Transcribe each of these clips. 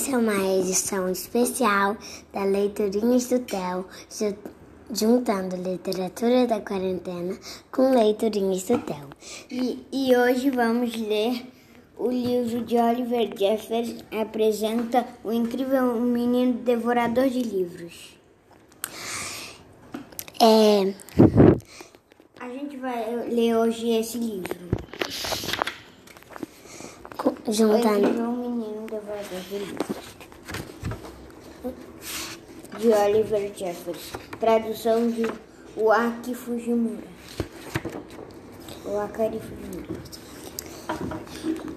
Essa é uma edição especial da Leiturinhas do Theo, juntando literatura da quarentena com leiturinhas do Theo. E, e hoje vamos ler o livro de Oliver Jeffers, apresenta o incrível menino devorador de livros. É, A gente vai ler hoje esse livro. juntando. Devorador de livros. De Oliver Jeffers. Tradução de Waki Fujimura. Wakari Fujimura.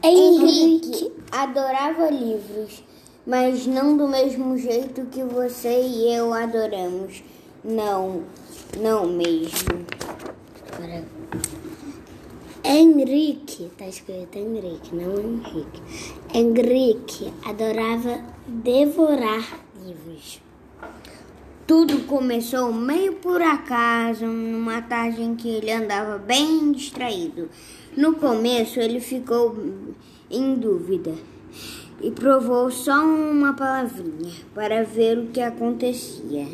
Henrique adorava livros, mas não do mesmo jeito que você e eu adoramos. Não, não mesmo. Agora, Henrique, tá escrito Henrique, não Henrique. Henrique adorava devorar livros. Tudo começou meio por acaso, numa tarde em que ele andava bem distraído. No começo, ele ficou em dúvida e provou só uma palavrinha para ver o que acontecia.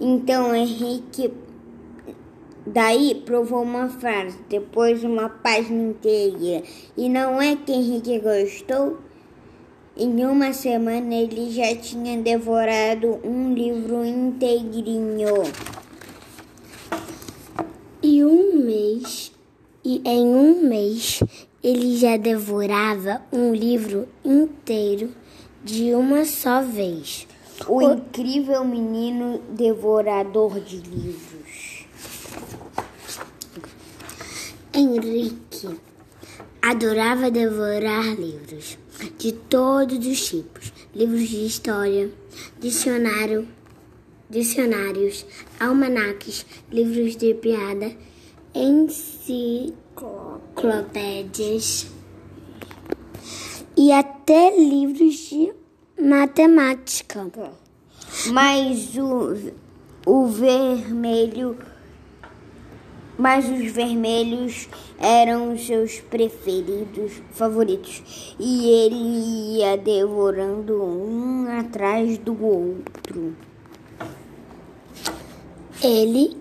Então, Henrique Daí provou uma frase, depois uma página inteira. E não é que Henrique gostou? Em uma semana ele já tinha devorado um livro inteirinho. E um mês, e em um mês, ele já devorava um livro inteiro de uma só vez. O incrível menino devorador de livros. Henrique adorava devorar livros de todos os tipos: livros de história, dicionário, dicionários, almanaques, livros de piada, enciclopédias e até livros de matemática. Mas o, o vermelho. Mas os vermelhos eram os seus preferidos, favoritos. E ele ia devorando um atrás do outro. Ele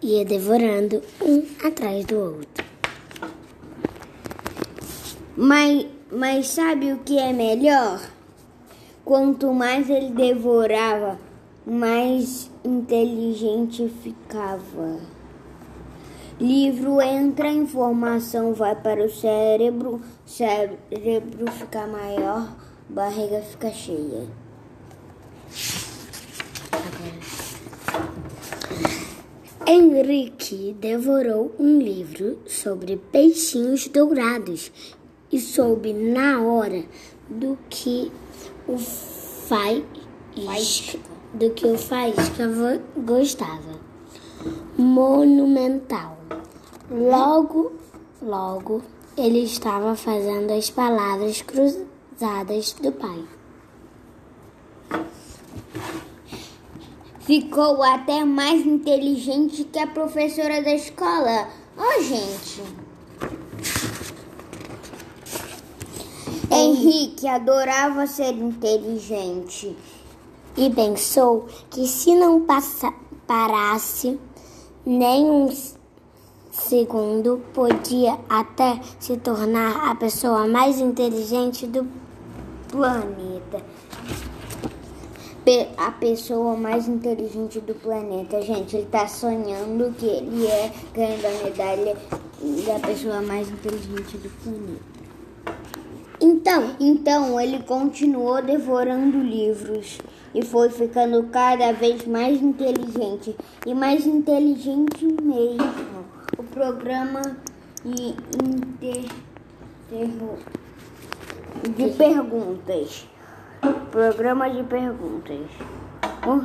ia devorando um atrás do outro. Mas, mas sabe o que é melhor? Quanto mais ele devorava, mais inteligente ficava. Livro entra, informação vai para o cérebro, cérebro fica maior, barriga fica cheia. Henrique devorou um livro sobre peixinhos dourados e soube na hora do que o faísca, do que o faísca gostava. Monumental. Logo, logo, ele estava fazendo as palavras cruzadas do pai. Ficou até mais inteligente que a professora da escola. Ó, gente. Henrique adorava ser inteligente. e pensou que se não passa, parasse nem um s- segundo, podia até se tornar a pessoa mais inteligente do planeta. A pessoa mais inteligente do planeta. Gente, ele tá sonhando que ele é ganhando a medalha da pessoa mais inteligente do planeta. Então, Então ele continuou devorando livros e foi ficando cada vez mais inteligente e mais inteligente mesmo. Programa de, inter, de perguntas. Programa de perguntas. O-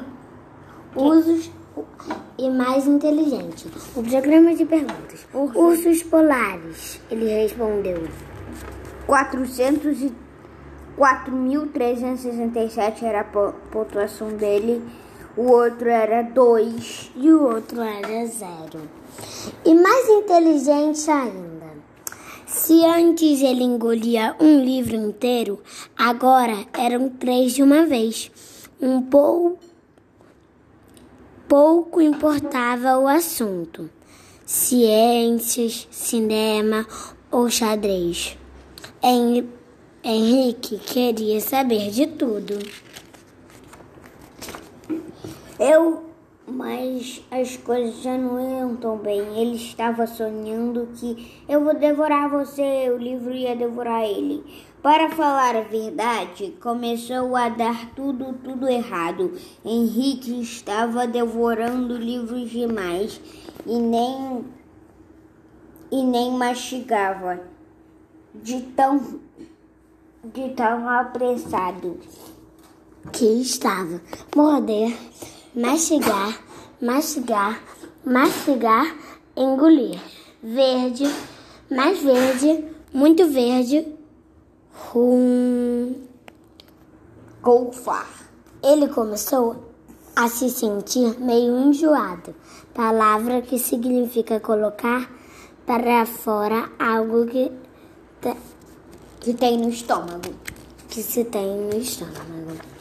usos e mais inteligente. O programa de perguntas. Ursos polares. Ele respondeu. 400 e 4.367 era a po- pontuação dele. O outro era 2. e o outro era zero. E mais inteligente ainda. Se antes ele engolia um livro inteiro, agora eram três de uma vez. Um pouco, pouco importava o assunto: ciências, cinema ou xadrez. Henrique queria saber de tudo. Eu, mas as coisas já não iam tão bem. Ele estava sonhando que eu vou devorar você, o livro ia devorar ele. Para falar a verdade, começou a dar tudo, tudo errado. Henrique estava devorando livros demais e nem e nem mastigava de tão de tão apressado que estava. Morder mastigar, mastigar, mastigar, engolir. Verde, mais verde, muito verde, rum. Golfar. Ele começou a se sentir meio enjoado, palavra que significa colocar para fora algo que, que tem no estômago. Que se tem no estômago.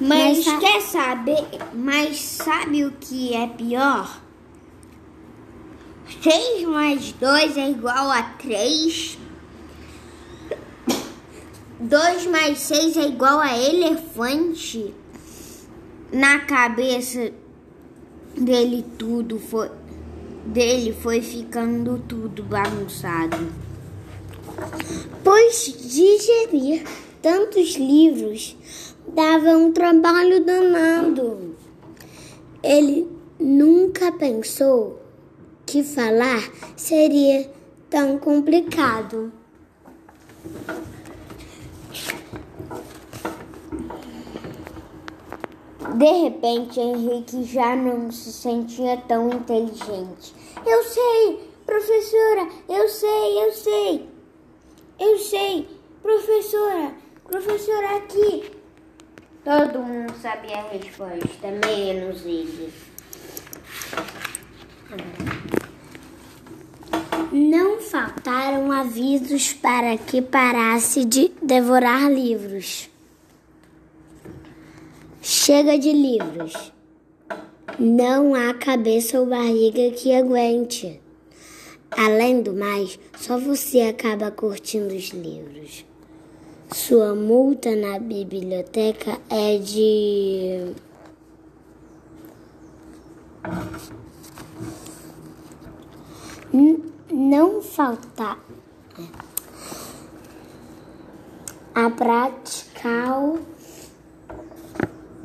Mas, mas quer saber? Mas sabe o que é pior? 6 mais 2 é igual a 3. 2 mais 6 é igual a elefante. Na cabeça dele tudo foi dele foi ficando tudo bagunçado. Pois digerir tantos livros dava um trabalho danado. Ele nunca pensou que falar seria tão complicado. De repente, Henrique já não se sentia tão inteligente. Eu sei, professora, eu sei, eu sei. Eu sei, professora, professora aqui. Todo mundo sabia a resposta, menos ele. Não faltaram avisos para que parasse de devorar livros. Chega de livros. Não há cabeça ou barriga que aguente. Além do mais, só você acaba curtindo os livros. Sua multa na biblioteca é de. não faltar a pratical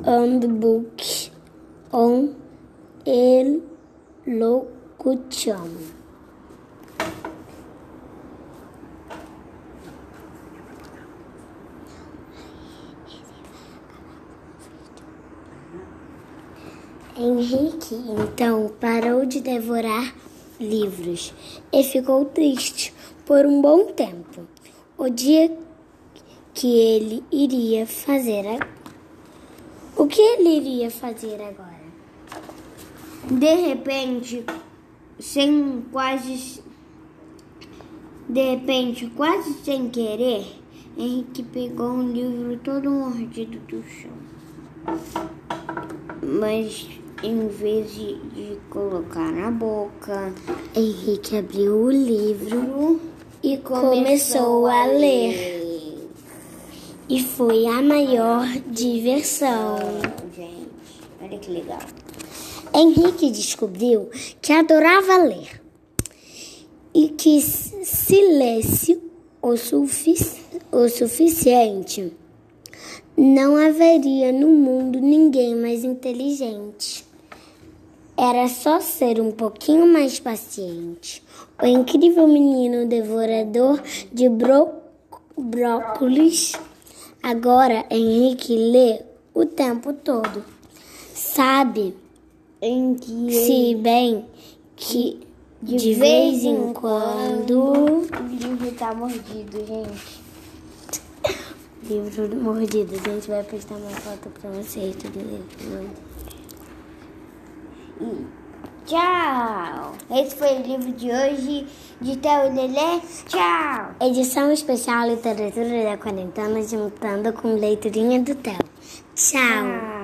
handbook on elocution. Henrique então parou de devorar livros e ficou triste por um bom tempo. O dia que ele iria fazer a... o que ele iria fazer agora? De repente, sem quase de repente, quase sem querer, Henrique pegou um livro todo mordido do chão. Mas em vez de, de colocar na boca. Henrique abriu o livro e começou, a ler. E foi a maior diversão. Gente, olha que legal. Henrique descobriu que adorava ler e que se lesse o, sufici o suficiente, não haveria no mundo ninguém mais inteligente. Era só ser um pouquinho mais paciente. O incrível menino devorador de brócolis. Agora Henrique lê o tempo todo. Sabe se bem que de, de vez, vez em quando o livro tá mordido, gente. livro mordido, a gente vai prestar uma foto pra vocês do livro. Tchau! Esse foi o livro de hoje de Theo e Lelê. Tchau! Edição especial Literatura da Quarentena, juntando com leiturinha do Theo. Tchau.